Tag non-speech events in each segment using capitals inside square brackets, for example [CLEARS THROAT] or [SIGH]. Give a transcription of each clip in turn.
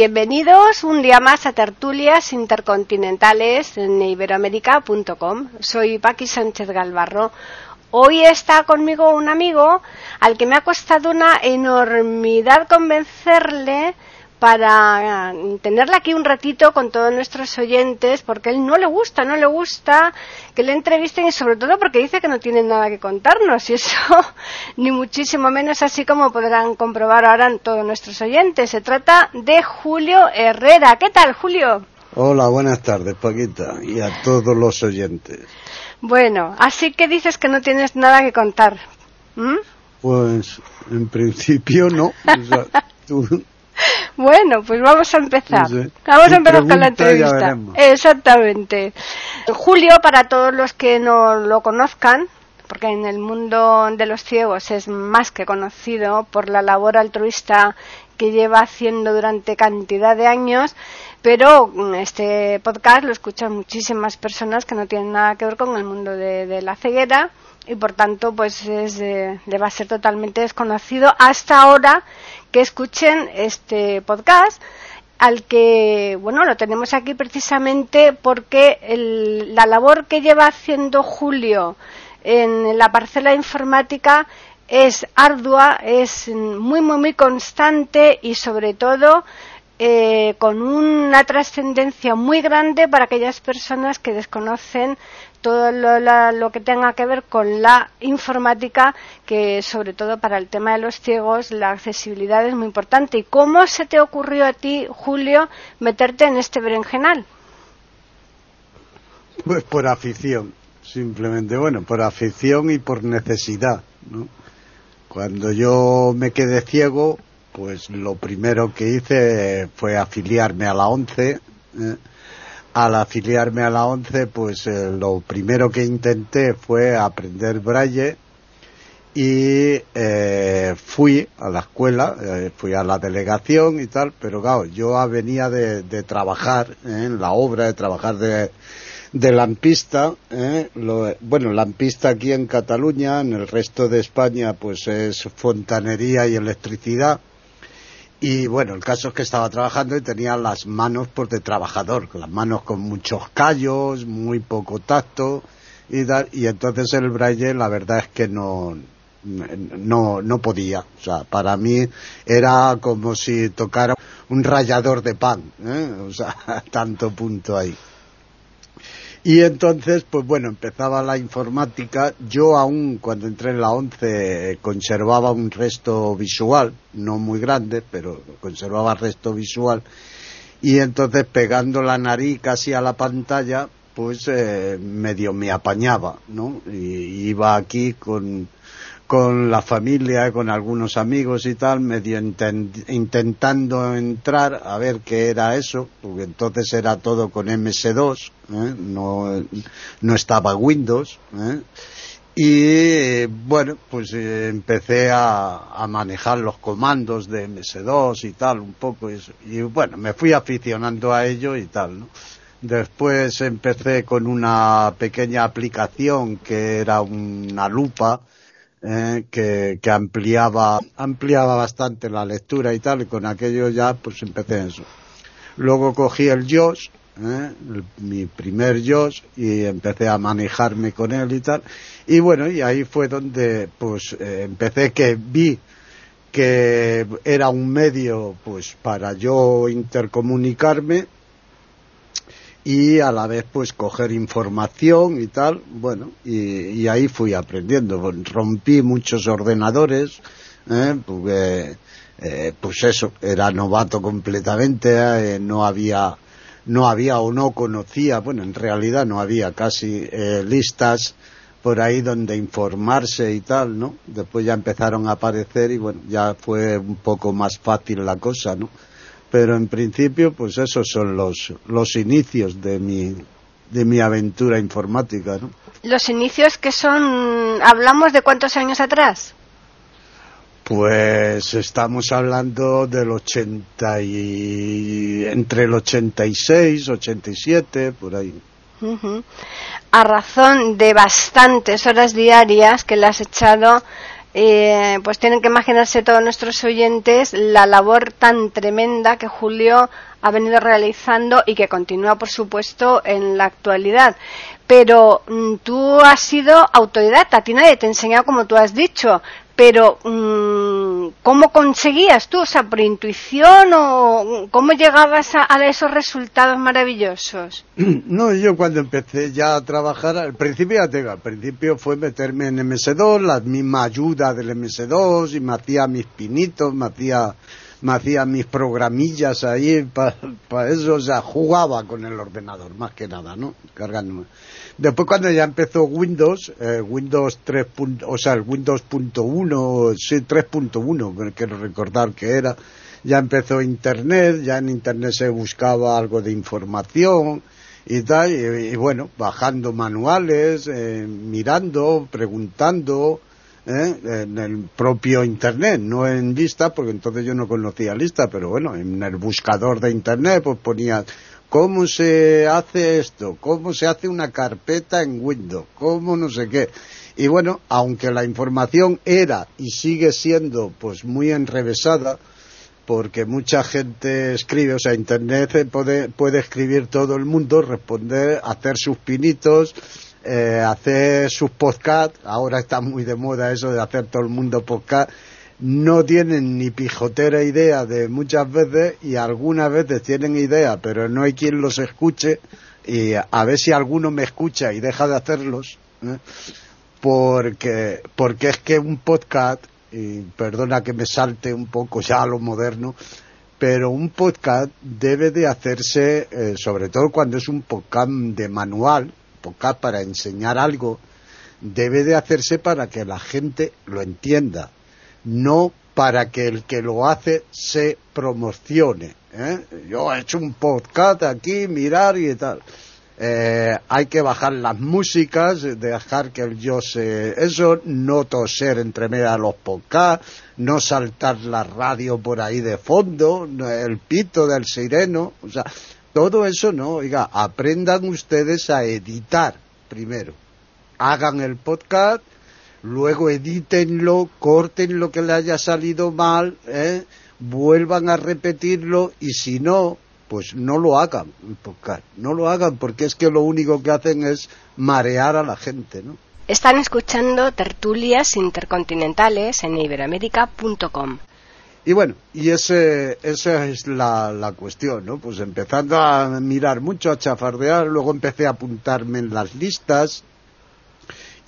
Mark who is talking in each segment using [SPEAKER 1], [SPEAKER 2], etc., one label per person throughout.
[SPEAKER 1] Bienvenidos un día más a Tertulias Intercontinentales en iberoamérica.com. Soy Paqui Sánchez Galvarro. Hoy está conmigo un amigo al que me ha costado una enormidad convencerle para tenerla aquí un ratito con todos nuestros oyentes, porque él no le gusta, no le gusta que le entrevisten y sobre todo porque dice que no tiene nada que contarnos y eso [LAUGHS] ni muchísimo menos así como podrán comprobar ahora todos nuestros oyentes. Se trata de Julio Herrera. ¿Qué tal, Julio?
[SPEAKER 2] Hola, buenas tardes, Paquita, y a todos los oyentes.
[SPEAKER 1] Bueno, así que dices que no tienes nada que contar.
[SPEAKER 2] Pues, en principio no. [LAUGHS]
[SPEAKER 1] Bueno, pues vamos a empezar. Vamos a empezar con la entrevista. Exactamente. Julio, para todos los que no lo conozcan, porque en el mundo de los ciegos es más que conocido por la labor altruista que lleva haciendo durante cantidad de años, pero este podcast lo escuchan muchísimas personas que no tienen nada que ver con el mundo de, la ceguera y por tanto pues es, eh, a ser totalmente desconocido hasta ahora que escuchen este podcast al que, bueno, lo tenemos aquí precisamente porque la labor que lleva haciendo Julio en la parcela informática es ardua, es muy, muy, muy constante y sobre todo eh, con una trascendencia muy grande para aquellas personas que desconocen todo lo, que tenga que ver con la informática, que sobre todo para el tema de los ciegos la accesibilidad es muy importante. ¿Y cómo se te ocurrió a ti, Julio, meterte en este berenjenal?
[SPEAKER 2] Pues por afición, simplemente, bueno, por afición y por necesidad. Cuando yo me quedé ciego, pues lo primero que hice fue afiliarme a la ONCE. ¿eh? Al afiliarme a la ONCE, pues eh, lo primero que intenté fue aprender braille y eh, fui a la escuela, eh, fui a la delegación y tal, pero claro, yo venía de, trabajar en la obra, de trabajar de, de lampista, bueno, lampista aquí en Cataluña, en el resto de España pues es fontanería y electricidad, y bueno, el caso es que estaba trabajando y tenía las manos pues de trabajador, las manos con muchos callos, muy poco tacto y y entonces el braille la verdad es que no no no podía, o sea, para mí era como si tocara un rallador de pan, ¿eh? o sea, [LAUGHS] tanto punto ahí. Y entonces, pues bueno, empezaba la informática. Yo aún cuando entré en la 11 conservaba un resto visual, no muy grande, pero conservaba resto visual. Y entonces pegando la nariz casi a la pantalla, pues eh, medio me apañaba, ¿no? Y iba aquí con con la familia, con algunos amigos y tal, medio intentando entrar a ver qué era eso, porque entonces era todo con MS2, ¿eh? no, no estaba Windows. ¿eh? Y bueno, pues eh, empecé a, a, manejar los comandos de MS2 y tal, un poco. Y, y bueno, me fui aficionando a ello y tal, ¿no? Después empecé con una pequeña aplicación que era una lupa, eh, que, que, ampliaba, ampliaba bastante la lectura y tal, y con aquello ya pues empecé eso. Luego cogí el JOS, eh, mi primer JOS, y empecé a manejarme con él y tal, y bueno, y ahí fue donde pues eh, empecé que vi que era un medio pues para yo intercomunicarme y a la vez pues coger información y tal, bueno, y, ahí fui aprendiendo, rompí muchos ordenadores, ¿eh? porque, eh, pues eso, era novato completamente, ¿eh? no había, no había o no conocía, bueno, en realidad no había casi listas por ahí donde informarse y tal, ¿no? Después ya empezaron a aparecer y bueno, ya fue un poco más fácil la cosa, ¿no? Pero en principio pues esos son los, los inicios de mi, de mi aventura informática. ¿no?
[SPEAKER 1] Los inicios que son, hablamos de cuántos años atrás.
[SPEAKER 2] Pues estamos hablando del 80 y entre el 86, 87, por ahí.
[SPEAKER 1] A razón de bastantes horas diarias que le has echado, eh, pues tienen que imaginarse todos nuestros oyentes la labor tan tremenda que Julio ha venido realizando y que continúa, por supuesto, en la actualidad. Pero mm, tú has sido autodidacta, a ti nadie te ha enseñado como tú has dicho, pero mm, ¿cómo conseguías tú? O sea, por intuición o cómo llegabas a, esos resultados maravillosos? [CLEARS THROAT]
[SPEAKER 2] No, yo cuando empecé ya a trabajar, al principio ya tengo, al principio fue meterme en MS2, la misma ayuda del MS2 y me hacía mis pinitos, me hacía, me hacía mis programillas ahí para eso, o sea, jugaba con el ordenador, más que nada, ¿no? Cargándome. Después cuando ya empezó Windows, eh, Windows 3. o sea, el Windows.1, sí, 3.1, quiero recordar que era, ya empezó Internet, ya en Internet se buscaba algo de información y tal, y, bueno, bajando manuales, eh, mirando, preguntando, eh, en el propio Internet, no en lista, porque entonces yo no conocía lista, pero bueno, en el buscador de Internet pues ponía cómo se hace esto, cómo se hace una carpeta en Windows, cómo no sé qué. Y bueno, aunque la información era y sigue siendo pues muy enrevesada, porque mucha gente escribe, o sea, Internet puede, puede escribir todo el mundo, responder, hacer sus pinitos, eh, hacer sus podcasts, ahora está muy de moda eso de hacer todo el mundo podcast, no tienen ni pijotera idea de muchas veces y algunas veces tienen idea, pero no hay quien los escuche y a ver si alguno me escucha y deja de hacerlos, ¿eh? porque, porque es que un podcast, y perdona que me salte un poco ya a lo moderno, pero un podcast debe de hacerse, eh, sobre todo cuando es un podcast de manual, podcast para enseñar algo, debe de hacerse para que la gente lo entienda no para que el que lo hace se promocione. ¿eh? Yo he hecho un podcast aquí, mirar y tal. Eh, hay que bajar las músicas, dejar que el yo se... Eso, no toser entre medio los podcasts, no saltar la radio por ahí de fondo, el pito del sireno, o sea, todo eso no, oiga, aprendan ustedes a editar primero. Hagan el podcast, luego edítenlo, corten lo que le haya salido mal, ¿eh? vuelvan a repetirlo y si no, pues no lo hagan, no lo hagan porque es que lo único que hacen es marear a la gente, ¿no?
[SPEAKER 1] Están escuchando tertulias intercontinentales en iberamérica.com.
[SPEAKER 2] Y bueno, y ese, esa es la, la, cuestión, ¿no? Pues empezando a mirar mucho, a chafardear, luego empecé a apuntarme en las listas,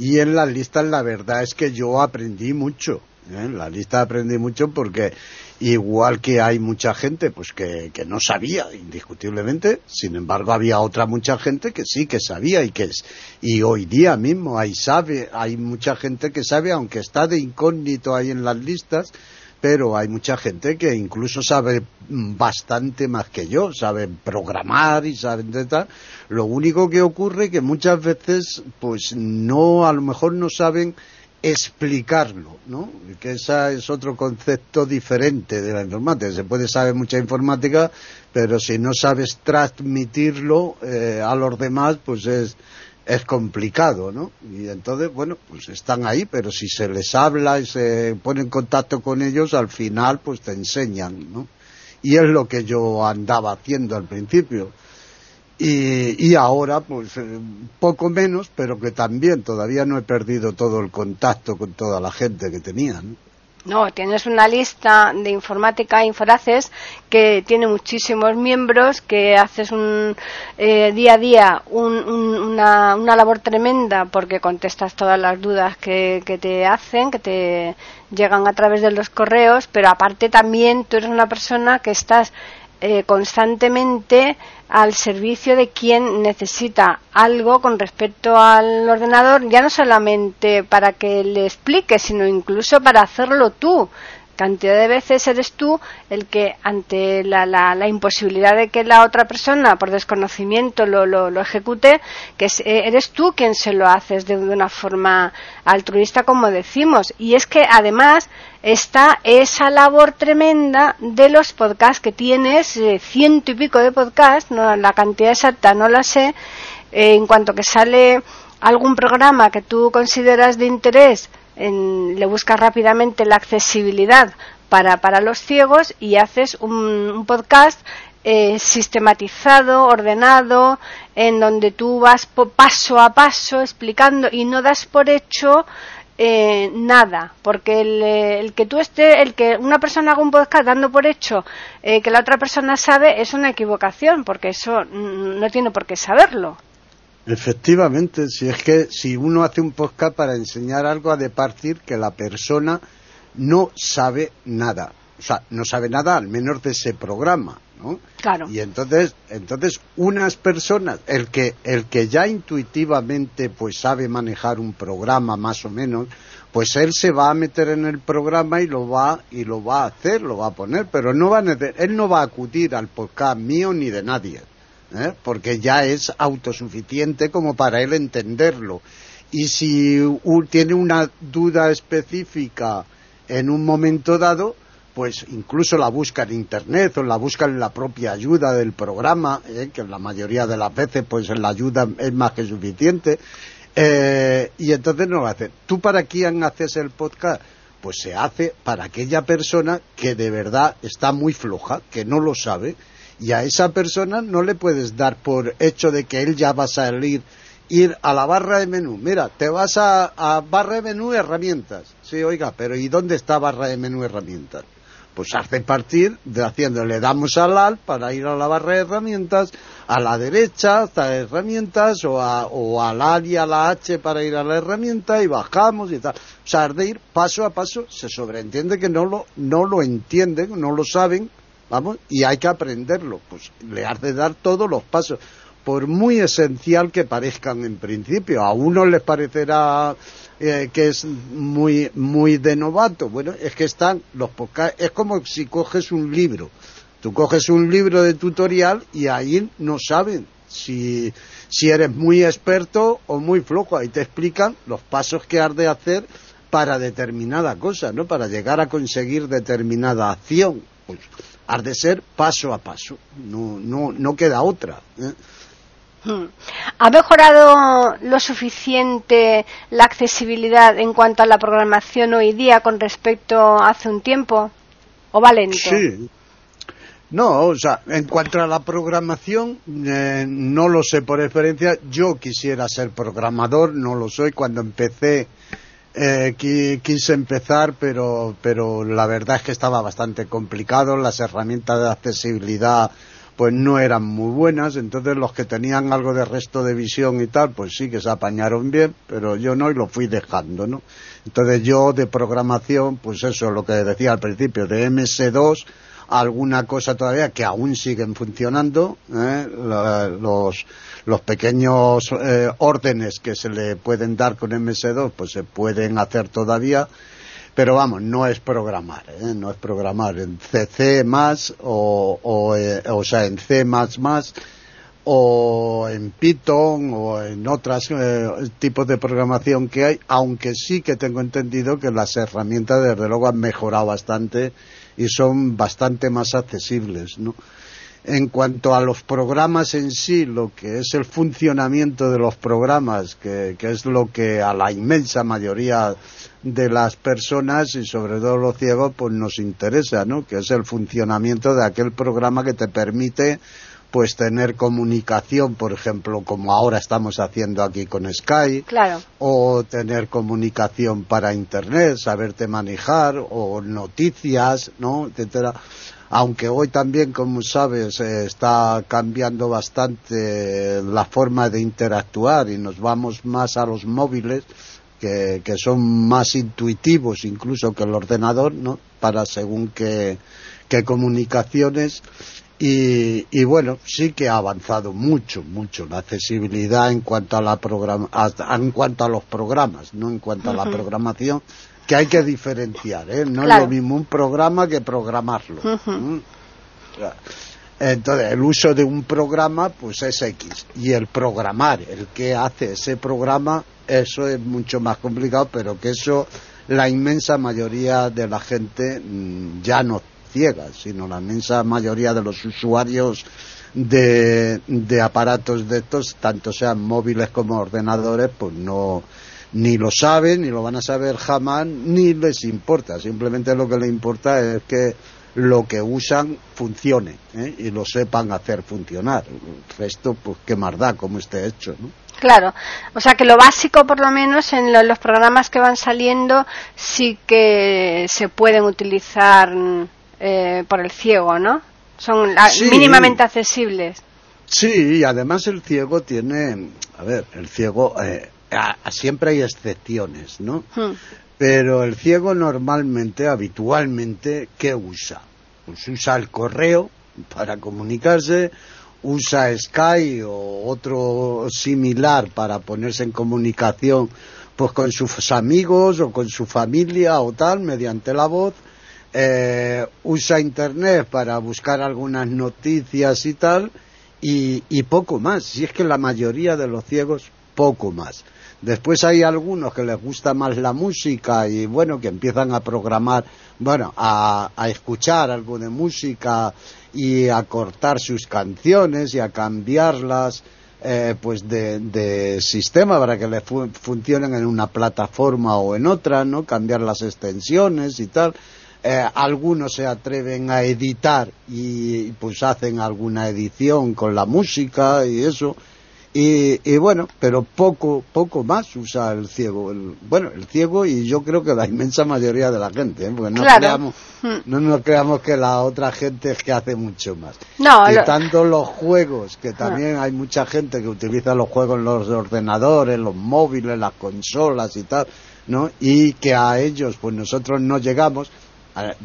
[SPEAKER 2] y en las listas la verdad es que yo aprendí mucho. ¿eh? En la lista aprendí mucho porque igual que hay mucha gente pues que, que, no sabía indiscutiblemente sin embargo había otra mucha gente que sí que sabía y que es y hoy día mismo hay sabe hay mucha gente que sabe aunque está de incógnito ahí en las listas pero hay mucha gente que incluso sabe bastante más que yo, sabe programar y saben de tal. Lo único que ocurre que muchas veces, pues no, a lo mejor no saben explicarlo, ¿no? Que ese es otro concepto diferente de la informática. Se puede saber mucha informática, pero si no sabes transmitirlo eh, a los demás, pues es, es complicado, ¿no? Y entonces, bueno, pues están ahí, pero si se les habla y se pone en contacto con ellos, al final, pues te enseñan, ¿no? Y es lo que yo andaba haciendo al principio. Y, y ahora, pues, eh, poco menos, pero que también todavía no he perdido todo el contacto con toda la gente que tenía, ¿no?
[SPEAKER 1] No, tienes una lista de informática Inforaces que tiene muchísimos miembros, que haces un eh, día a día una, una, labor tremenda porque contestas todas las dudas que, que te hacen, que te llegan a través de los correos, pero aparte también tú eres una persona que estás eh, constantemente al servicio de quien necesita algo con respecto al ordenador, ya no solamente para que le explique, sino incluso para hacerlo tú. cantidad de veces eres tú el que ante la, la, imposibilidad de que la otra persona por desconocimiento lo, lo, ejecute, que eh, eres tú quien se lo haces de, una forma altruista como decimos. Y es que además está esa labor tremenda de los podcasts que tienes, eh, ciento y pico de podcasts, no, la cantidad exacta no la sé, eh, en cuanto que sale algún programa que tú consideras de interés, le buscas rápidamente la accesibilidad para, para los ciegos y haces un, podcast eh, sistematizado, ordenado, en donde tú vas paso a paso explicando y no das por hecho eh, nada, porque el, el, que tú esté, el que una persona haga un podcast dando por hecho que la otra persona sabe es una equivocación, porque eso no tiene por qué saberlo.
[SPEAKER 2] Efectivamente, si es que si uno hace un podcast para enseñar algo, ha de partir que la persona no sabe nada. O sea, no sabe nada al menos de ese programa, ¿no?
[SPEAKER 1] Claro.
[SPEAKER 2] Y entonces, entonces unas personas, el que, el que ya intuitivamente pues sabe manejar un programa más o menos, pues él se va a meter en el programa y lo va y lo va a hacer, lo va a poner, pero no va a, él no va a acudir al podcast mío ni de nadie. ¿eh? porque ya es autosuficiente como para él entenderlo. Y si tiene una duda específica en un momento dado, pues incluso la busca en internet o la busca en la propia ayuda del programa, ¿eh? que la mayoría de las veces pues la ayuda es más que suficiente, eh, y entonces no lo hace. ¿Tú para quién haces el podcast? Pues se hace para aquella persona que de verdad está muy floja, que no lo sabe, y a esa persona no le puedes dar por hecho de que él ya va a salir, ir a la barra de menú. Mira, te vas a, barra de menú herramientas. Sí, oiga, pero ¿y dónde está barra de menú herramientas? Pues hace partir de haciendo, le damos al AL para ir a la barra de herramientas, a la derecha hasta herramientas, o, a, o al AL y a la H para ir a la herramienta y bajamos y tal. O sea, de ir paso a paso, se sobreentiende que no lo, no lo entienden, no lo saben, vamos, y hay que aprenderlo, pues le has de dar todos los pasos, por muy esencial que parezcan en principio. A uno les parecerá eh, que es muy, muy de novato, bueno, es que están los es como si coges un libro, tú coges un libro de tutorial y ahí no saben si, si eres muy experto o muy flojo, ahí te explican los pasos que has de hacer para determinada cosa, ¿no? Para llegar a conseguir determinada acción. Pues, ha de ser paso a paso, no, no, no queda otra. ¿eh?
[SPEAKER 1] ¿Ha mejorado lo suficiente la accesibilidad en cuanto a la programación hoy día con respecto a hace un tiempo? ¿O va?
[SPEAKER 2] Sí. No, o sea, en cuanto a la programación, eh, no lo sé por experiencia. Yo quisiera ser programador, no lo soy. Cuando empecé eh, quise empezar, pero, pero la verdad es que estaba bastante complicado. Las herramientas de accesibilidad pues no eran muy buenas, entonces los que tenían algo de resto de visión y tal, pues sí que se apañaron bien, pero yo no y lo fui dejando, ¿no? Entonces yo de programación, pues eso, lo que decía al principio, de MS2, alguna cosa todavía que aún siguen funcionando, ¿eh? los los pequeños eh, órdenes que se le pueden dar con MS2 pues se pueden hacer todavía pero vamos, no es programar, ¿eh? no es programar en CC más o, o, eh, o sea, en C más más o en Python o en otros tipos de programación que hay, aunque sí que tengo entendido que las herramientas desde luego han mejorado bastante y son bastante más accesibles, ¿no? En cuanto a los programas en sí, lo que es el funcionamiento de los programas, que, es lo que a la inmensa mayoría de las personas y sobre todo los ciegos pues nos interesa, ¿no? Que es el funcionamiento de aquel programa que te permite pues tener comunicación, por ejemplo, como ahora estamos haciendo aquí con Skype,
[SPEAKER 1] claro.
[SPEAKER 2] o tener comunicación para internet, saberte manejar, o noticias, ¿no? etcétera aunque hoy también, como sabes, eh, está cambiando bastante la forma de interactuar y nos vamos más a los móviles, que, son más intuitivos incluso que el ordenador, ¿no? Para según qué, comunicaciones. Y, bueno, sí que ha avanzado mucho, mucho la accesibilidad en cuanto a la programa, en cuanto a los programas, no en cuanto a la programación, que hay que diferenciar, ¿eh? No es lo mismo un programa que programarlo. Entonces, el uso de un programa, pues es X. Y el programar, el que hace ese programa, eso es mucho más complicado, pero que eso la inmensa mayoría de la gente mm, ya no ciega, sino la inmensa mayoría de los usuarios de, de aparatos de estos, tanto sean móviles como ordenadores, pues no, ni lo saben, ni lo van a saber jamás, ni les importa. Simplemente lo que les importa es que lo que usan funcione ¿eh? y lo sepan hacer funcionar. El resto, pues qué más da como esté hecho, ¿no?
[SPEAKER 1] Claro, o sea que lo básico, por lo menos en los programas que van saliendo, sí que se pueden utilizar eh, por el ciego, ¿no? Son mínimamente accesibles.
[SPEAKER 2] Sí, y además el ciego tiene, a ver, el ciego, eh, siempre hay excepciones, ¿no? Hmm. Pero el ciego normalmente, habitualmente, ¿qué usa? Pues usa el correo para comunicarse, usa Skype o otro similar para ponerse en comunicación pues con sus amigos o con su familia o tal mediante la voz eh, usa internet para buscar algunas noticias y tal y, y poco más si es que la mayoría de los ciegos poco más Después hay algunos que les gusta más la música y bueno, que empiezan a programar, bueno, a, escuchar algo de música y a cortar sus canciones y a cambiarlas eh, pues de, sistema para que les funcionen en una plataforma o en otra, ¿no? Cambiar las extensiones y tal. Eh, algunos se atreven a editar y pues hacen alguna edición con la música y eso y, bueno, pero poco, poco más usa el ciego. bueno, el ciego y yo creo que la inmensa mayoría de la gente, ¿eh? porque no, creamos, hmm. no nos creamos que la otra gente es que hace mucho más. No, Quitando los juegos, que también hay mucha gente que utiliza los juegos en los ordenadores, los móviles, las consolas y tal, ¿no? Y que a ellos, pues nosotros no llegamos,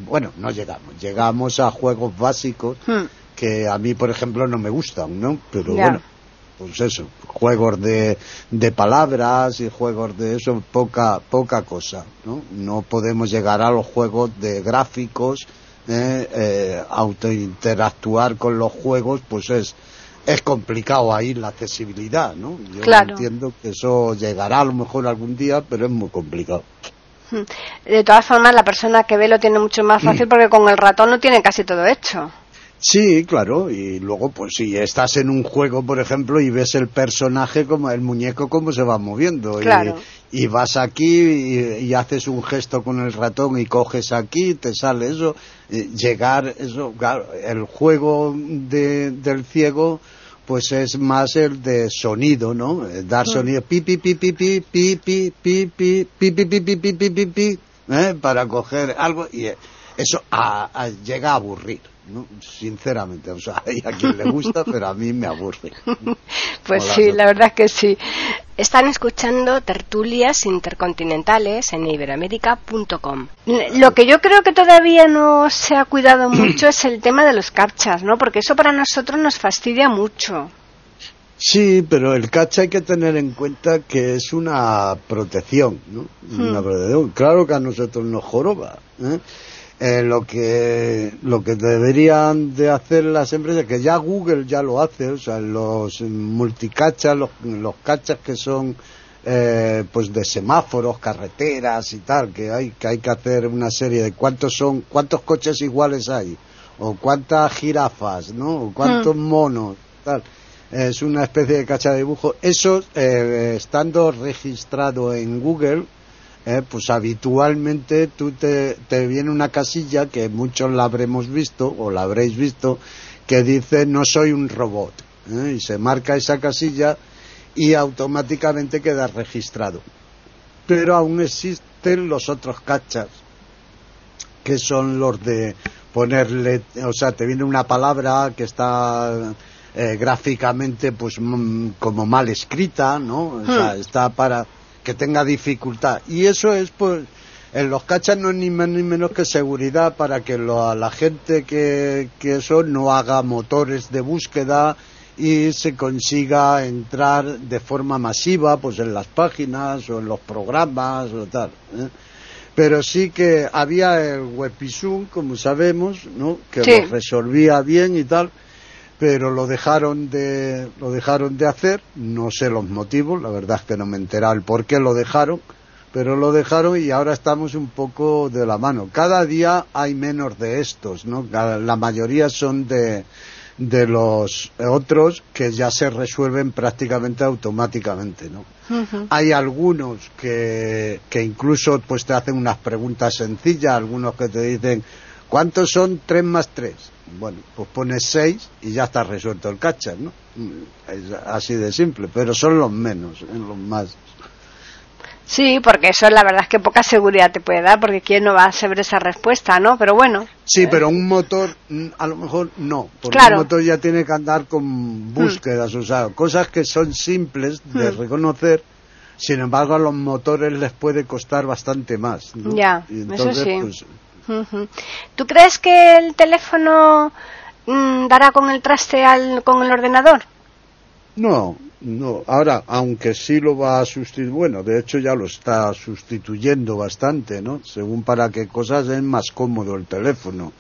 [SPEAKER 2] bueno, no llegamos, llegamos a juegos básicos hmm. que a mí, por ejemplo, no me gustan, ¿no? Pero bueno pues eso, juegos de, de palabras y juegos de eso, poca, poca cosa, ¿no? No podemos llegar a los juegos de gráficos, eh, eh, autointeractuar con los juegos, pues es, es complicado ahí la accesibilidad, ¿no? Yo entiendo que eso llegará a lo mejor algún día, pero es muy complicado.
[SPEAKER 1] Hmm. De todas formas, la persona que ve lo tiene mucho más fácil porque con el ratón no tiene casi todo hecho.
[SPEAKER 2] Sí, claro, y luego pues si estás en un juego, por ejemplo, y ves el personaje como el muñeco cómo se va moviendo y, vas aquí y, haces un gesto con el ratón y coges aquí, te sale eso, llegar eso, claro, el juego de, del ciego pues es más el de sonido, ¿no? Dar sonido pi pi pi pi pi pi pi pi pi pi pi pi pi pi pi para coger algo y eso llega a aburrir. No, sinceramente, o sea, [LAUGHS] hay a quien le gusta, pero a mí me aburre. [LAUGHS]
[SPEAKER 1] Pues sí, la verdad es que sí. Están escuchando tertulias intercontinentales en iberoamérica.com. Lo que yo creo que todavía no se ha cuidado [CLEARS THROAT] mucho es el tema de los captchas, ¿no? Porque eso para nosotros nos fastidia mucho.
[SPEAKER 2] Sí, pero el cacha hay que tener en cuenta que es una protección, ¿no? Una hmm. protección. Claro que a nosotros nos joroba, ¿eh? Eh, lo que lo que deberían de hacer las empresas que ya Google ya lo hace o sea los multicachas los, los cachas que son eh, pues de semáforos carreteras y tal que hay que hay que hacer una serie de cuántos son cuántos coches iguales hay o cuántas jirafas no o cuántos hmm. monos tal. Es una especie de cacha de dibujo. Eso eh, estando registrado en Google eh, pues habitualmente tú te, viene una casilla que muchos la habremos visto o la habréis visto que dice no soy un robot eh, y se marca esa casilla y automáticamente queda registrado pero aún existen los otros cachas que son los de ponerle o sea te viene una palabra que está eh, gráficamente pues mm, como mal escrita no o sea, hmm. está para que tenga dificultad. Y eso es, pues, en los cachas no es ni más ni menos que seguridad para que la gente que, que eso no haga motores de búsqueda y se consiga entrar de forma masiva pues en las páginas o en los programas o tal. ¿eh? Pero sí que había el Wepisum, como sabemos, ¿no? Que lo resolvía bien y tal, pero lo dejaron de lo dejaron de hacer, no sé los motivos, la verdad es que no me he enterado el por qué lo dejaron, pero lo dejaron y ahora estamos un poco de la mano. Cada día hay menos de estos, ¿no? La mayoría son de de los otros que ya se resuelven prácticamente automáticamente, ¿no? Hay algunos que, que incluso pues te hacen unas preguntas sencillas, algunos que te dicen ¿cuántos son tres más tres? Bueno, pues pones seis y ya está resuelto el catcher, ¿no? Es así de simple, pero son los menos, ¿eh? los más
[SPEAKER 1] Sí, porque eso la verdad es que poca seguridad te puede dar, porque quién no va a saber esa respuesta, ¿no? Pero bueno.
[SPEAKER 2] Sí, pero un motor mm, a lo mejor no, porque un motor ya tiene que andar con búsquedas, o sea, cosas que son simples de hmm. reconocer, sin embargo a los motores les puede costar bastante más.
[SPEAKER 1] Ya, eso sí. Pues, ¿Tú crees que el teléfono mm, dará con el traste al, con el ordenador?
[SPEAKER 2] No, no, ahora, aunque sí lo va a sustituir, bueno, de hecho ya lo está sustituyendo bastante, ¿no? Según para qué cosas es más cómodo el teléfono.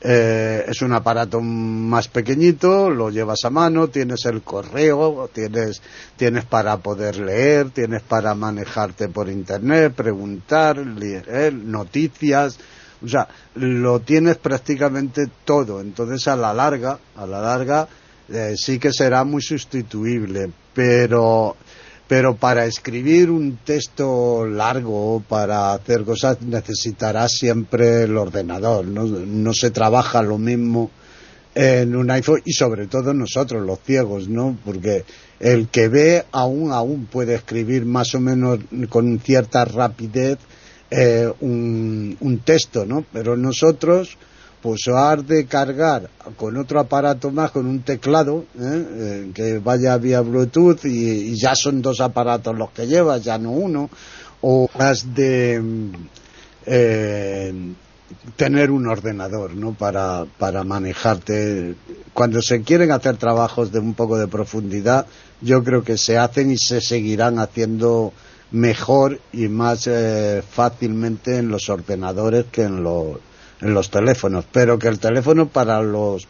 [SPEAKER 2] Eh, es un aparato más pequeñito, lo llevas a mano, tienes el correo, tienes, tienes para poder leer, tienes para manejarte por internet, preguntar, leer noticias, o sea, lo tienes prácticamente todo. Entonces, a la larga, a la larga, eh, sí que será muy sustituible, pero, pero para escribir un texto largo, para hacer cosas, necesitará siempre el ordenador, ¿no? No se trabaja lo mismo en un iPhone y sobre todo nosotros los ciegos, ¿no? Porque el que ve aún aún puede escribir más o menos con cierta rapidez eh, un, texto, ¿no? Pero nosotros pues has de cargar con otro aparato más, con un teclado, ¿eh? Eh, que vaya vía Bluetooth y, ya son dos aparatos los que llevas, ya no uno, o has de eh, tener un ordenador, ¿no? Para, para manejarte. Cuando se quieren hacer trabajos de un poco de profundidad, yo creo que se hacen y se seguirán haciendo mejor y más fácilmente en los ordenadores que en los en los teléfonos, pero que el teléfono para los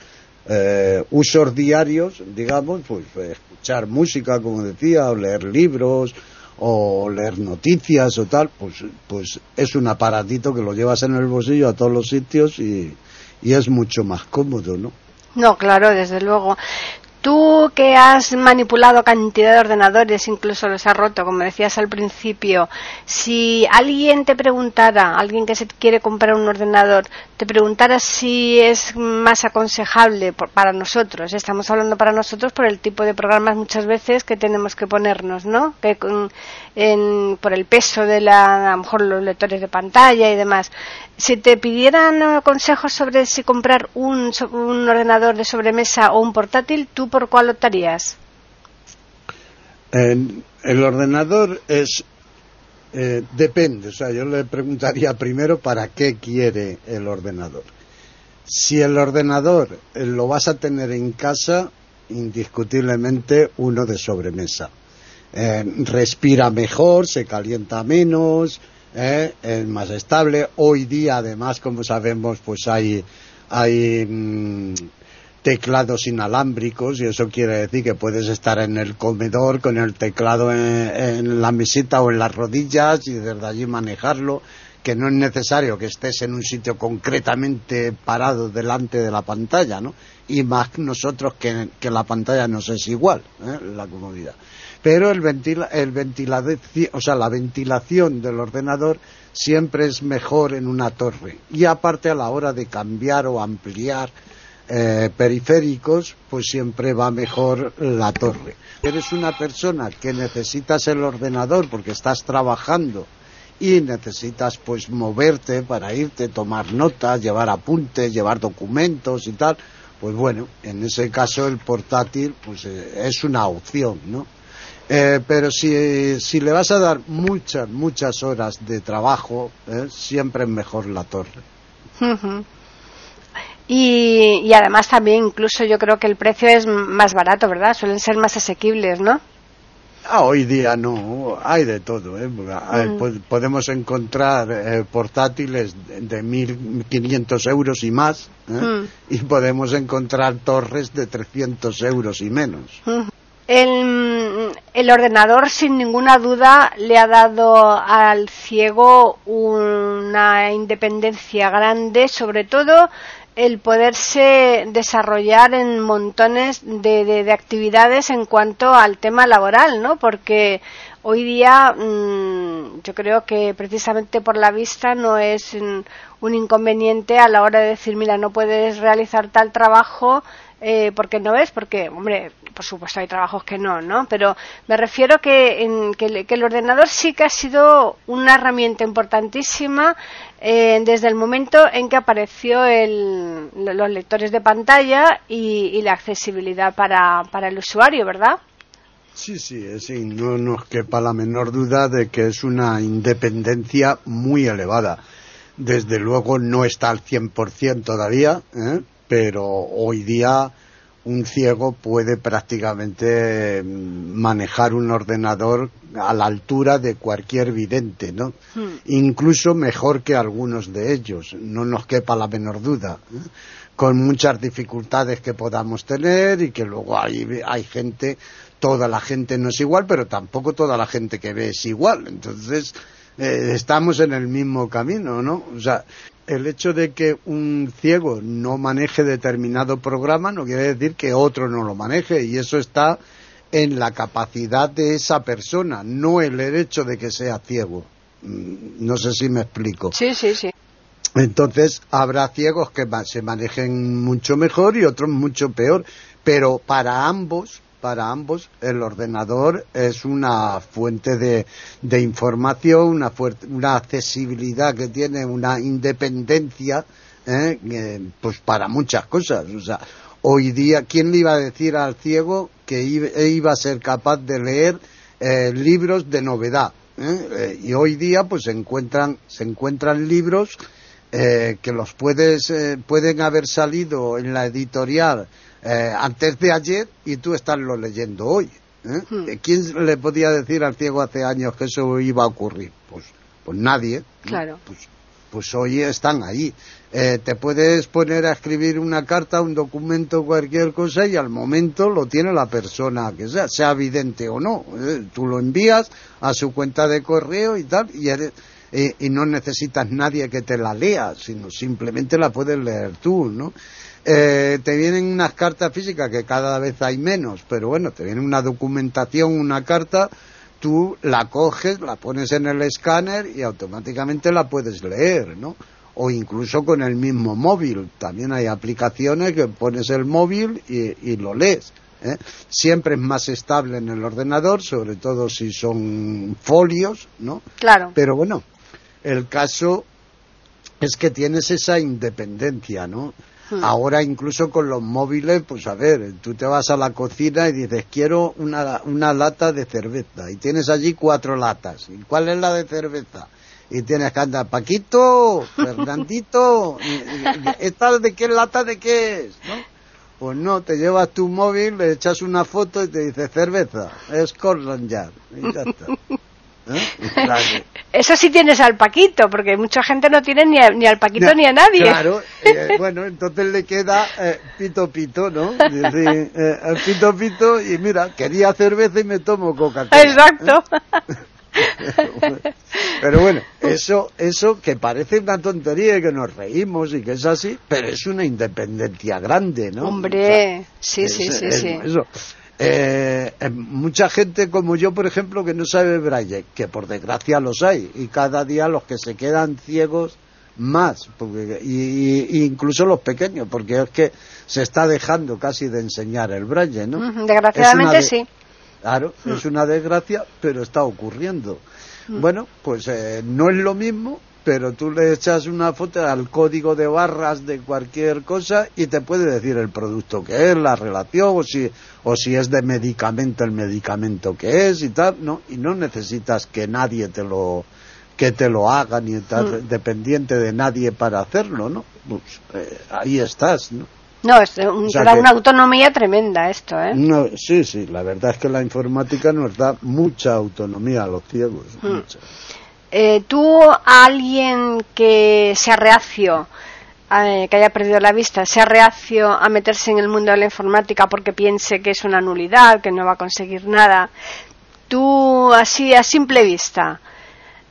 [SPEAKER 2] eh, usos diarios, digamos, pues escuchar música, como decía, o leer libros, o leer noticias o tal, pues, pues es un aparatito que lo llevas en el bolsillo a todos los sitios y, y es mucho más cómodo, ¿no?
[SPEAKER 1] No, claro, desde luego. Tú que has manipulado cantidad de ordenadores, incluso los has roto, como decías al principio, si alguien te preguntara, alguien que se quiere comprar un ordenador, te preguntara si es más aconsejable para nosotros, estamos hablando para nosotros por el tipo de programas muchas veces que tenemos que ponernos, ¿no? Que, por el peso de la, a lo mejor los lectores de pantalla y demás. Si te pidieran consejos sobre si comprar un, un ordenador de sobremesa o un portátil, ¿tú por cuál optarías?
[SPEAKER 2] el ordenador es eh, depende, o sea, yo le preguntaría primero para qué quiere el ordenador. Si el ordenador eh, lo vas a tener en casa, indiscutiblemente uno de sobremesa. Eh, respira mejor, se calienta menos, es más estable. Hoy día, además, como sabemos, pues hay, hay mm, teclados inalámbricos y eso quiere decir que puedes estar en el comedor con el teclado en, la mesita o en las rodillas y desde allí manejarlo que no es necesario que estés en un sitio concretamente parado delante de la pantalla, ¿no? Y más nosotros que, la pantalla nos es igual, ¿eh? la comodidad. Pero el, el o sea, la ventilación del ordenador siempre es mejor en una torre. Y aparte a la hora de cambiar o ampliar eh, periféricos, pues siempre va mejor la torre. Eres una persona que necesitas el ordenador porque estás trabajando y necesitas pues moverte para irte, tomar notas, llevar apuntes, llevar documentos y tal, pues bueno, en ese caso el portátil pues eh, es una opción, ¿no? Eh, pero si, si, le vas a dar muchas, muchas horas de trabajo, siempre es mejor la torre.
[SPEAKER 1] Y, además también incluso yo creo que el precio es más barato, ¿verdad? Suelen ser más asequibles, ¿no?
[SPEAKER 2] Ah, hoy día no, hay de todo. ¿eh? Mm. Podemos encontrar eh, portátiles de 1.500 euros y más, ¿eh? Mm. y podemos encontrar torres de 300 euros y menos.
[SPEAKER 1] Mm. El, ordenador, sin ninguna duda, le ha dado al ciego una independencia grande, sobre todo el poderse desarrollar en montones de, de, actividades en cuanto al tema laboral, ¿no? Porque hoy día mmm, yo creo que precisamente por la vista no es un, un, inconveniente a la hora de decir, mira, no puedes realizar tal trabajo eh, porque no es, porque, hombre, por supuesto hay trabajos que no, ¿no? Pero me refiero que, en, que, el ordenador sí que ha sido una herramienta importantísima eh, desde el momento en que apareció el, los lectores de pantalla y, la accesibilidad para, para, el usuario, ¿verdad?
[SPEAKER 2] Sí, sí, sí, no nos quepa la menor duda de que es una independencia muy elevada. Desde luego no está al 100% todavía, ¿eh? Pero hoy día un ciego puede prácticamente mm, manejar un ordenador a la altura de cualquier vidente, ¿no? Hmm. Incluso mejor que algunos de ellos, no nos quepa la menor duda. ¿eh? Con muchas dificultades que podamos tener y que luego hay, hay gente, toda la gente no es igual, pero tampoco toda la gente que ve es igual. Entonces, eh, estamos en el mismo camino, ¿no? O sea, el hecho de que un ciego no maneje determinado programa no quiere decir que otro no lo maneje y eso está en la capacidad de esa persona, no el hecho de que sea ciego. Mm, no sé si me explico.
[SPEAKER 1] Sí, sí, sí.
[SPEAKER 2] Entonces habrá ciegos que se manejen mucho mejor y otros mucho peor, pero para ambos para ambos, el ordenador es una fuente de, de información, una, una, accesibilidad que tiene, una independencia, ¿eh? pues para muchas cosas. O sea, hoy día, ¿quién le iba a decir al ciego que iba a ser capaz de leer eh, libros de novedad? ¿eh? y hoy día, pues se encuentran, se encuentran libros que los puedes, pueden haber salido en la editorial eh, antes de ayer y tú estás lo leyendo hoy. ¿eh? Hmm. ¿Quién le podía decir al ciego hace años que eso iba a ocurrir? Pues, pues nadie.
[SPEAKER 1] Claro.
[SPEAKER 2] Pues, pues hoy están ahí. Eh, te puedes poner a escribir una carta, un documento, cualquier cosa y al momento lo tiene la persona que sea, sea evidente o no. tú lo envías a su cuenta de correo y tal y, y no necesitas nadie que te la lea, sino simplemente la puedes leer tú, ¿no? Eh, te vienen unas cartas físicas que cada vez hay menos, pero bueno, te viene una documentación, una carta, tú la coges, la pones en el escáner y automáticamente la puedes leer, ¿no? O incluso con el mismo móvil. También hay aplicaciones que pones el móvil y, lo lees. ¿eh? Siempre es más estable en el ordenador, sobre todo si son folios, ¿no?
[SPEAKER 1] Claro.
[SPEAKER 2] Pero bueno, el caso es que tienes esa independencia, ¿no? Hmm. Ahora incluso con los móviles, pues a ver, tú te vas a la cocina y dices, quiero una, una lata de cerveza y tienes allí cuatro latas. ¿Y cuál es la de cerveza? Y tienes que andar, Paquito, Fernandito, ¿esta de qué lata de qué es? ¿no? Pues no, te llevas tu móvil, le echas una foto y te dice cerveza, es Scotland Yard. Y ya está. [LAUGHS]
[SPEAKER 1] ¿Eh? Eso sí tienes al Paquito, porque mucha gente no tiene ni, ni al Paquito ni a nadie.
[SPEAKER 2] Claro, eh, [LAUGHS] bueno, entonces le queda eh, Pito Pito, ¿no? pito Pito, y mira, quería cerveza y me tomo Coca-Cola.
[SPEAKER 1] Exacto. [LAUGHS]
[SPEAKER 2] Pero bueno, eso, eso que parece una tontería y que nos reímos y que es así, pero es una independencia grande, ¿no?
[SPEAKER 1] Hombre, sí, sí, sí, sí.
[SPEAKER 2] Eso. Eh, eh, mucha gente como yo, por ejemplo, que no sabe braille, que por desgracia los hay, y cada día los que se quedan ciegos más, porque, y, incluso los pequeños, porque es que se está dejando casi de enseñar el braille, ¿no?
[SPEAKER 1] Desgraciadamente sí.
[SPEAKER 2] Claro, mm. es una desgracia, pero está ocurriendo. Mm. Bueno, pues eh, no es lo mismo, pero tú le echas una foto al código de barras de cualquier cosa y te puede decir el producto que es, la relación, o si, o si es de medicamento, el medicamento que es y tal, ¿no? Y no necesitas que nadie te lo, que te lo haga, ni estar mm. dependiente de nadie para hacerlo, ¿no? Pues, eh, ahí estás, ¿no?
[SPEAKER 1] No, es una autonomía tremenda esto, ¿eh?
[SPEAKER 2] No, sí, sí, la verdad es que la informática nos da mucha autonomía a los ciegos. Hmm.
[SPEAKER 1] Eh, ¿Tú, alguien que sea reacio, eh, que haya perdido la vista, sea reacio a meterse en el mundo de la informática porque piense que es una nulidad, que no va a conseguir nada, tú, así a simple vista,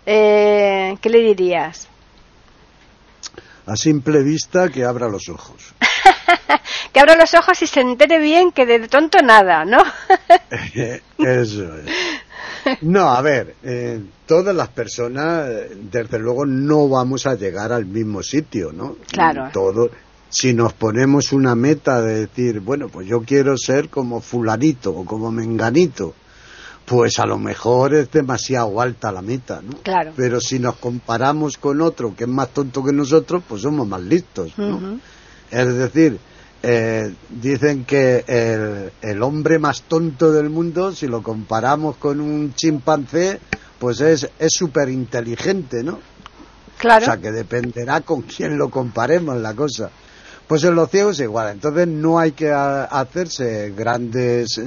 [SPEAKER 1] eh, ¿qué le dirías?
[SPEAKER 2] A simple vista, que abra los ojos. [LAUGHS]
[SPEAKER 1] que abra los ojos y se entere bien que de tonto nada, ¿no? [LAUGHS]
[SPEAKER 2] Eso es. No, a ver, eh, todas las personas, desde luego, no vamos a llegar al mismo sitio, ¿no?
[SPEAKER 1] Claro.
[SPEAKER 2] Todo, si nos ponemos una meta de decir, bueno, pues yo quiero ser como fulanito o como menganito, pues a lo mejor es demasiado alta la meta, ¿no?
[SPEAKER 1] Claro.
[SPEAKER 2] Pero si nos comparamos con otro que es más tonto que nosotros, pues somos más listos, ¿no? Es decir, eh, dicen que el, el, hombre más tonto del mundo, si lo comparamos con un chimpancé, pues es súper inteligente, ¿no?
[SPEAKER 1] Claro.
[SPEAKER 2] O sea, que dependerá con quién lo comparemos la cosa. Pues en los ciegos igual. Entonces no hay que hacerse grandes...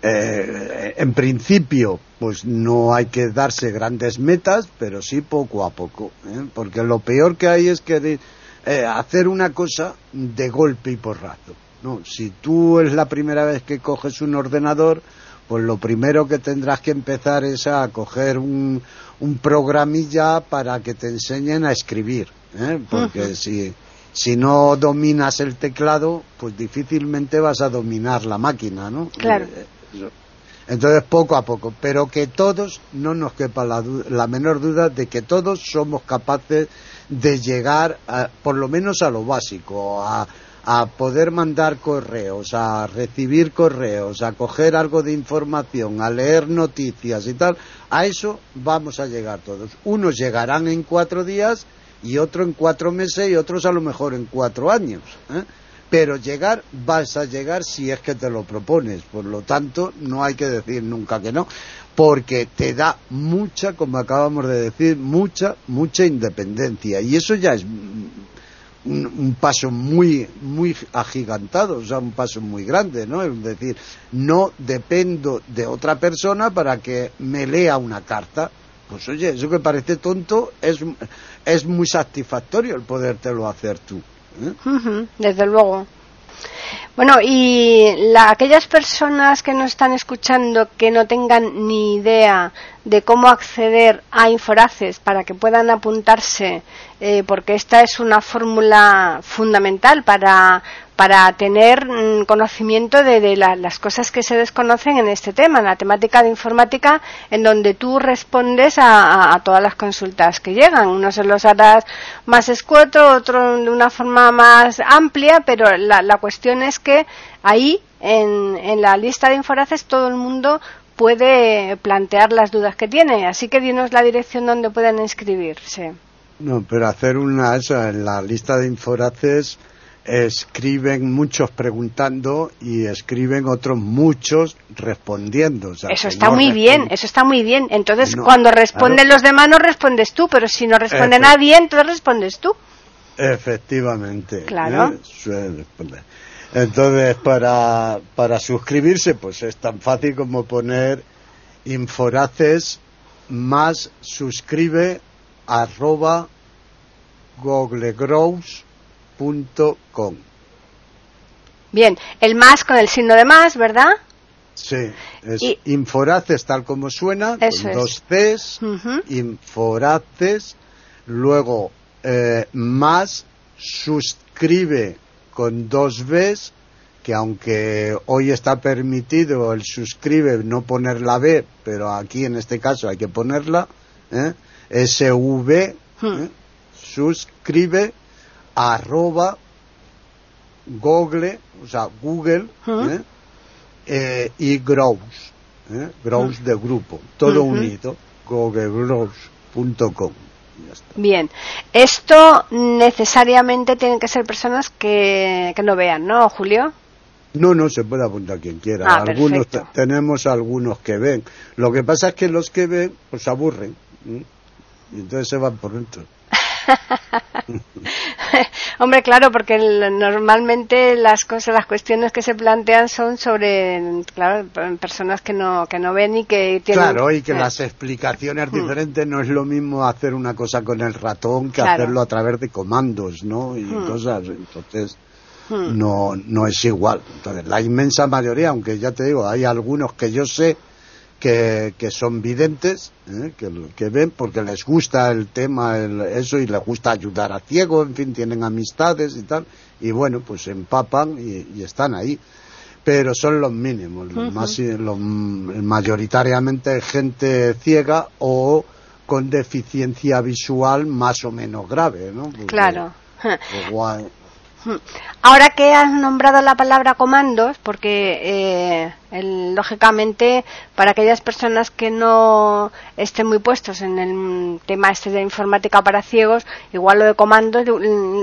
[SPEAKER 2] Eh, en principio, pues no hay que darse grandes metas, pero sí poco a poco, ¿eh? porque lo peor que hay es que eh, hacer una cosa de golpe y porrazo. ¿no? Si tú es la primera vez que coges un ordenador, pues lo primero que tendrás que empezar es a coger un, un programilla para que te enseñen a escribir, porque si si no dominas el teclado, pues difícilmente vas a dominar la máquina, ¿no?
[SPEAKER 1] Claro.
[SPEAKER 2] Entonces, poco a poco, pero que todos, no nos quepa la, menor duda de que todos somos capaces de llegar, por lo menos a lo básico, a, poder mandar correos, a recibir correos, a coger algo de información, a leer noticias y tal, a eso vamos a llegar todos. Unos llegarán en cuatro días y otros en cuatro meses y otros a lo mejor en cuatro años. ¿eh? pero llegar vas a llegar si es que te lo propones. Por lo tanto, no hay que decir nunca que no, porque te da mucha, como acabamos de decir, mucha, mucha independencia. Y eso ya es un, paso muy, muy agigantado, o sea, un paso muy grande, ¿no? Es decir, no dependo de otra persona para que me lea una carta. Pues oye, eso que parece tonto es, es muy satisfactorio el podértelo hacer tú.
[SPEAKER 1] ¿Eh? desde luego. Bueno, y aquellas personas que nos están escuchando que no tengan ni idea de cómo acceder a Inforaces para que puedan apuntarse, eh, porque esta es una fórmula fundamental para, para tener mm, conocimiento de, las cosas que se desconocen en este tema, en la temática de informática, en donde tú respondes a, todas las consultas que llegan. Uno se los harás más escueto, otro de una forma más amplia, pero la, cuestión es que ahí, en, en la lista de Inforaces, todo el mundo puede plantear las dudas que tiene. Así que dinos la dirección donde pueden inscribirse.
[SPEAKER 2] No, pero hacer una, en la lista de Inforaces escriben muchos preguntando y escriben otros muchos respondiendo.
[SPEAKER 1] eso está muy bien, eso está muy bien. Entonces, cuando responden los demás no respondes tú, pero si no responde nadie, entonces respondes tú.
[SPEAKER 2] Efectivamente.
[SPEAKER 1] Claro.
[SPEAKER 2] ¿eh? Entonces, para, para suscribirse, pues es tan fácil como poner Inforaces más suscribe arroba googlegrows com.
[SPEAKER 1] Bien, el más con el signo de más, ¿verdad?
[SPEAKER 2] Sí, es Inforaces tal como suena, con dos Cs, Inforaces, luego eh, más suscribe con dos Bs, que aunque hoy está permitido el suscribe no poner la B, pero aquí en este caso hay que ponerla, ¿eh? SV, ¿eh? suscribe arroba Google, o sea, Google ¿eh? Eh, y Grows, ¿eh? Grows de grupo, todo unido, googlegrows.com.
[SPEAKER 1] Bien, esto necesariamente tienen que ser personas que, que no vean, ¿no, Julio?
[SPEAKER 2] No, no, se puede apuntar quien quiera.
[SPEAKER 1] Ah,
[SPEAKER 2] algunos tenemos algunos que ven. Lo que pasa es que los que ven, pues aburren. Y entonces se van por dentro. [LAUGHS]
[SPEAKER 1] Hombre, claro, porque normalmente las cosas, las cuestiones que se plantean son sobre, claro, personas que no que no ven y que
[SPEAKER 2] tienen. Claro, y que eh. las explicaciones hmm. diferentes no es lo mismo hacer una cosa con el ratón que hacerlo a través de comandos, ¿no? Y hmm. cosas. Entonces hmm. no no es igual. Entonces la inmensa mayoría, aunque ya te digo, hay algunos que yo sé que, que son videntes, ¿eh? que, que, ven porque les gusta el tema, el, eso, y les gusta ayudar a ciegos, en fin, tienen amistades y tal, y bueno, pues se empapan y, están ahí. Pero son los mínimos, más, mayoritariamente gente ciega o con deficiencia visual más o menos grave, ¿no?
[SPEAKER 1] claro. [LAUGHS] Ahora que has nombrado la palabra comandos, porque eh, lógicamente para aquellas personas que no estén muy puestos en el tema este de informática para ciegos, igual lo de comandos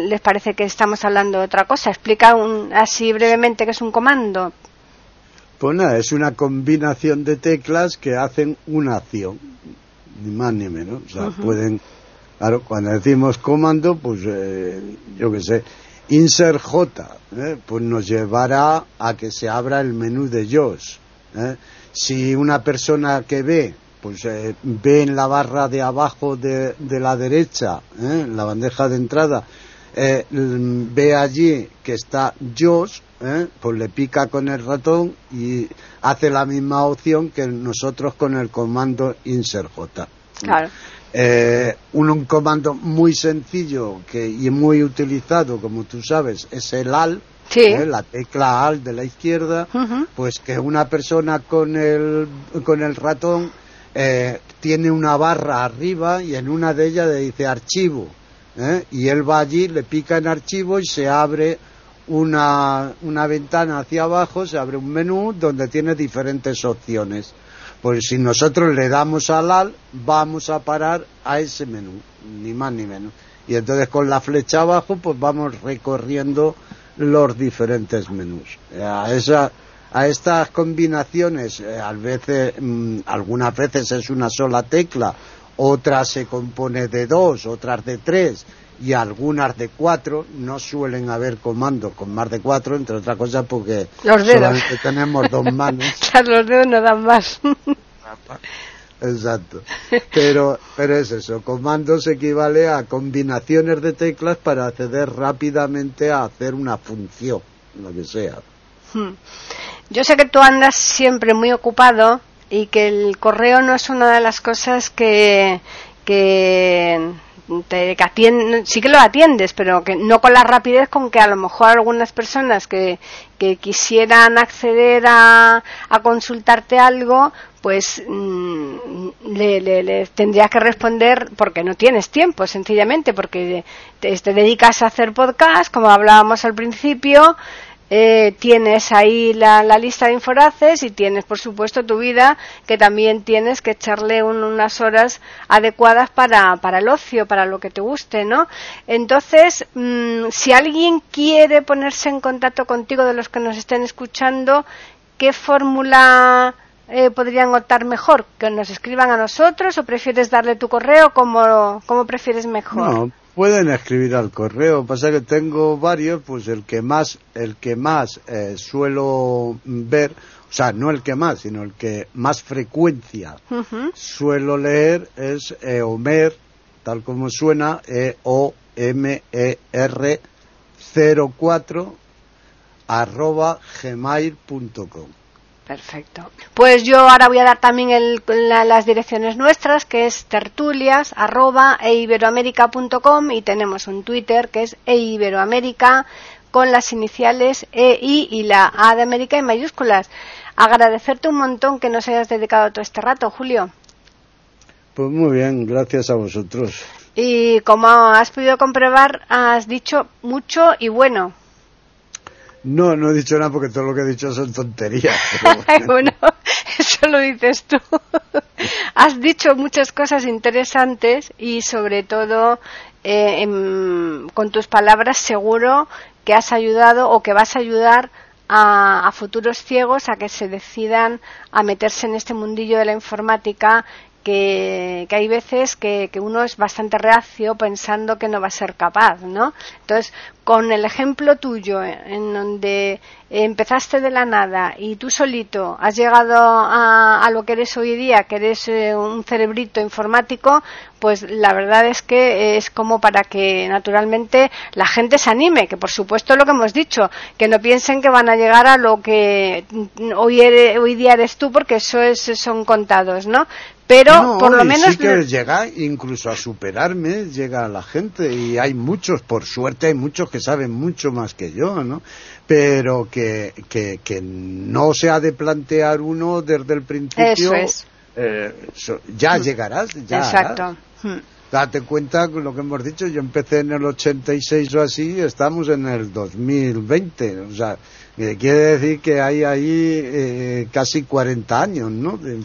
[SPEAKER 1] les parece que estamos hablando de otra cosa. Explica así brevemente qué es un comando.
[SPEAKER 2] Pues nada, es una combinación de teclas que hacen una acción, ni más ni menos. O sea, pueden, claro, cuando decimos comando, pues eh, yo qué sé, Insert J, ¿eh? pues nos llevará a que se abra el menú de JOS. ¿eh? Si una persona que ve, pues eh, ve en la barra de abajo de, la derecha, en la bandeja de entrada, ve allí que está JOS, pues le pica con el ratón y hace la misma opción que nosotros con el comando Insert J.
[SPEAKER 1] Claro.
[SPEAKER 2] Eh, un, comando muy sencillo que, y muy utilizado, como tú sabes, es el AL, ¿eh? la tecla AL de la izquierda, pues que una persona con el, con el ratón eh, tiene una barra arriba y en una de ellas le dice archivo. Y él va allí, le pica en archivo y se abre una, una ventana hacia abajo, se abre un menú donde tiene diferentes opciones pues si nosotros le damos al al, vamos a parar a ese menú, ni más ni menos. Y entonces con la flecha abajo, pues vamos recorriendo los diferentes menús. A, esa, a estas combinaciones, eh, a veces, mm, algunas veces es una sola tecla, otras se compone de dos, otras de tres, y algunas de cuatro, no suelen haber comandos con más de cuatro, entre otras cosas porque solamente tenemos dos [LAUGHS] manos.
[SPEAKER 1] los dedos no dan más. [LAUGHS]
[SPEAKER 2] Exacto. Pero, pero es eso, comandos equivale a combinaciones de teclas para acceder rápidamente a hacer una función, lo que sea. Hmm.
[SPEAKER 1] Yo sé que tú andas siempre muy ocupado y que el correo no es una de las cosas que, que te, sí que lo atiendes, pero que no con la rapidez con que a lo mejor algunas personas que, que quisieran acceder a, a consultarte algo, pues mm, le, le, tendrías que responder porque no tienes tiempo, sencillamente, porque te, te dedicas a hacer podcast, como hablábamos al principio, eh, tienes ahí la, lista de Inforaces y tienes, por supuesto, tu vida, que también tienes que echarle unas horas adecuadas para, para el ocio, para lo que te guste, ¿no? Entonces, mm, si alguien quiere ponerse en contacto contigo de los que nos estén escuchando, ¿qué fórmula eh, podrían optar mejor? ¿Que nos escriban a nosotros o prefieres darle tu correo? ¿Cómo, cómo prefieres mejor?
[SPEAKER 2] Pueden escribir al correo, pasa que tengo varios, pues el que más, el que más eh, suelo ver, o sea, no el que más, sino el que más frecuencia suelo leer es Eomer, tal como suena, E-O-M-E-R 04 arroba gmail.com.
[SPEAKER 1] Perfecto. Pues yo ahora voy a dar también el, las direcciones nuestras, que es tertulias arroba y tenemos un Twitter que es eiberoamerica con las iniciales EI y la A de América en mayúsculas. Agradecerte un montón que nos hayas dedicado todo este rato, Julio.
[SPEAKER 2] Pues muy bien, gracias a vosotros.
[SPEAKER 1] Y como has podido comprobar, has dicho mucho y bueno.
[SPEAKER 2] No, no he dicho nada porque todo lo que he dicho son tonterías. [LAUGHS]
[SPEAKER 1] Bueno. eso lo dices tú. Has dicho muchas cosas interesantes y sobre todo eh, con tus palabras seguro que has ayudado o que vas a ayudar a, futuros ciegos a que se decidan a meterse en este mundillo de la informática que, hay veces que, que, uno es bastante reacio pensando que no va a ser capaz, ¿no? Entonces, con el ejemplo tuyo, en donde empezaste de la nada y tú solito has llegado a, lo que eres hoy día, que eres eh, un cerebrito informático, pues la verdad es que es como para que naturalmente la gente se anime, que por supuesto lo que hemos dicho, que no piensen que van a llegar a lo que hoy, hoy día eres tú, porque eso es, son contados, ¿no? Pero por lo menos
[SPEAKER 2] sí que llega incluso a superarme llega la gente y hay muchos por suerte hay muchos que saben mucho más que yo no pero que, que, que no se ha de plantear uno desde el principio eh, ya mm. llegarás ya
[SPEAKER 1] exacto mm.
[SPEAKER 2] date cuenta con lo que hemos dicho yo empecé en el 86 o así estamos en el 2020 o sea quiere decir que hay ahí eh, casi 40 años no de mm.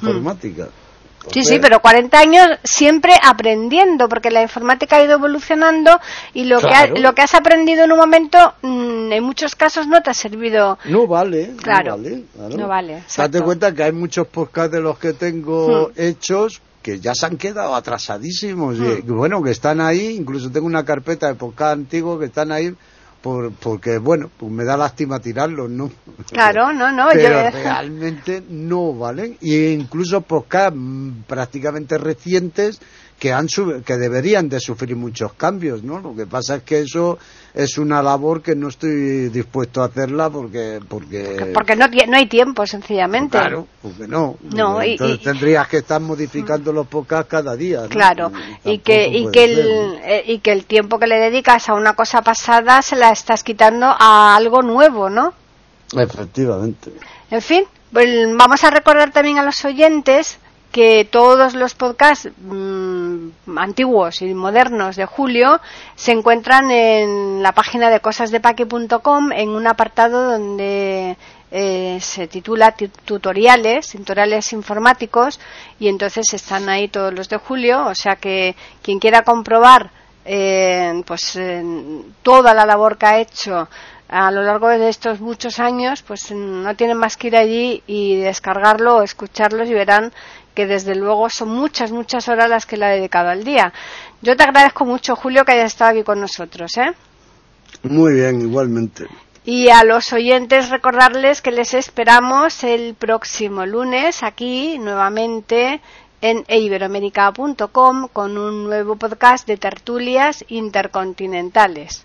[SPEAKER 1] Sí, sí, pero 40 años siempre aprendiendo, porque la informática ha ido evolucionando y lo, que, lo que has aprendido en un momento, mm, en muchos casos no te ha servido.
[SPEAKER 2] No vale,
[SPEAKER 1] claro,
[SPEAKER 2] no vale.
[SPEAKER 1] No vale
[SPEAKER 2] Date cuenta que hay muchos podcasts de los que tengo hmm. hechos que ya se han quedado atrasadísimos. Y, hmm. bueno, que están ahí, incluso tengo una carpeta de podcast antiguos que están ahí por, porque bueno, pues me da lástima tirarlos, ¿no?
[SPEAKER 1] Claro, no, no. [LAUGHS]
[SPEAKER 2] Pero realmente no valen. E incluso podcast prácticamente recientes que, han que deberían de sufrir muchos cambios, ¿no? Lo que pasa es que eso es una labor que no estoy dispuesto a hacerla porque... Porque,
[SPEAKER 1] porque no, no hay tiempo, sencillamente.
[SPEAKER 2] Claro, porque no. no Entonces tendrías que estar modificando los podcasts cada día.
[SPEAKER 1] Claro, y, que, y, que el, eh, y que el tiempo que le dedicas a una cosa pasada se la estás quitando a algo nuevo, ¿no?
[SPEAKER 2] Efectivamente.
[SPEAKER 1] En fin, pues vamos a recordar también a los oyentes que todos los podcasts mm, antiguos y modernos de Julio se encuentran en la página de cosasdepaque.com en un apartado donde eh, se titula tutoriales, tutoriales informáticos y entonces están ahí todos los de Julio, o sea que quien quiera comprobar eh, pues toda la labor que ha hecho a lo largo de estos muchos años, pues no tienen más que ir allí y descargarlo o escucharlos y verán que desde luego son muchas, muchas horas las que le ha dedicado al día. Yo te agradezco mucho, Julio, que hayas estado aquí con nosotros. ¿eh?
[SPEAKER 2] Muy bien, igualmente.
[SPEAKER 1] Y a los oyentes recordarles que les esperamos el próximo lunes aquí nuevamente en iberoamérica.com con un nuevo podcast de tertulias intercontinentales.